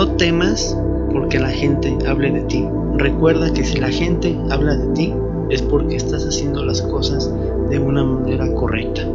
No temas porque la gente hable de ti. Recuerda que si la gente habla de ti es porque estás haciendo las cosas de una manera correcta.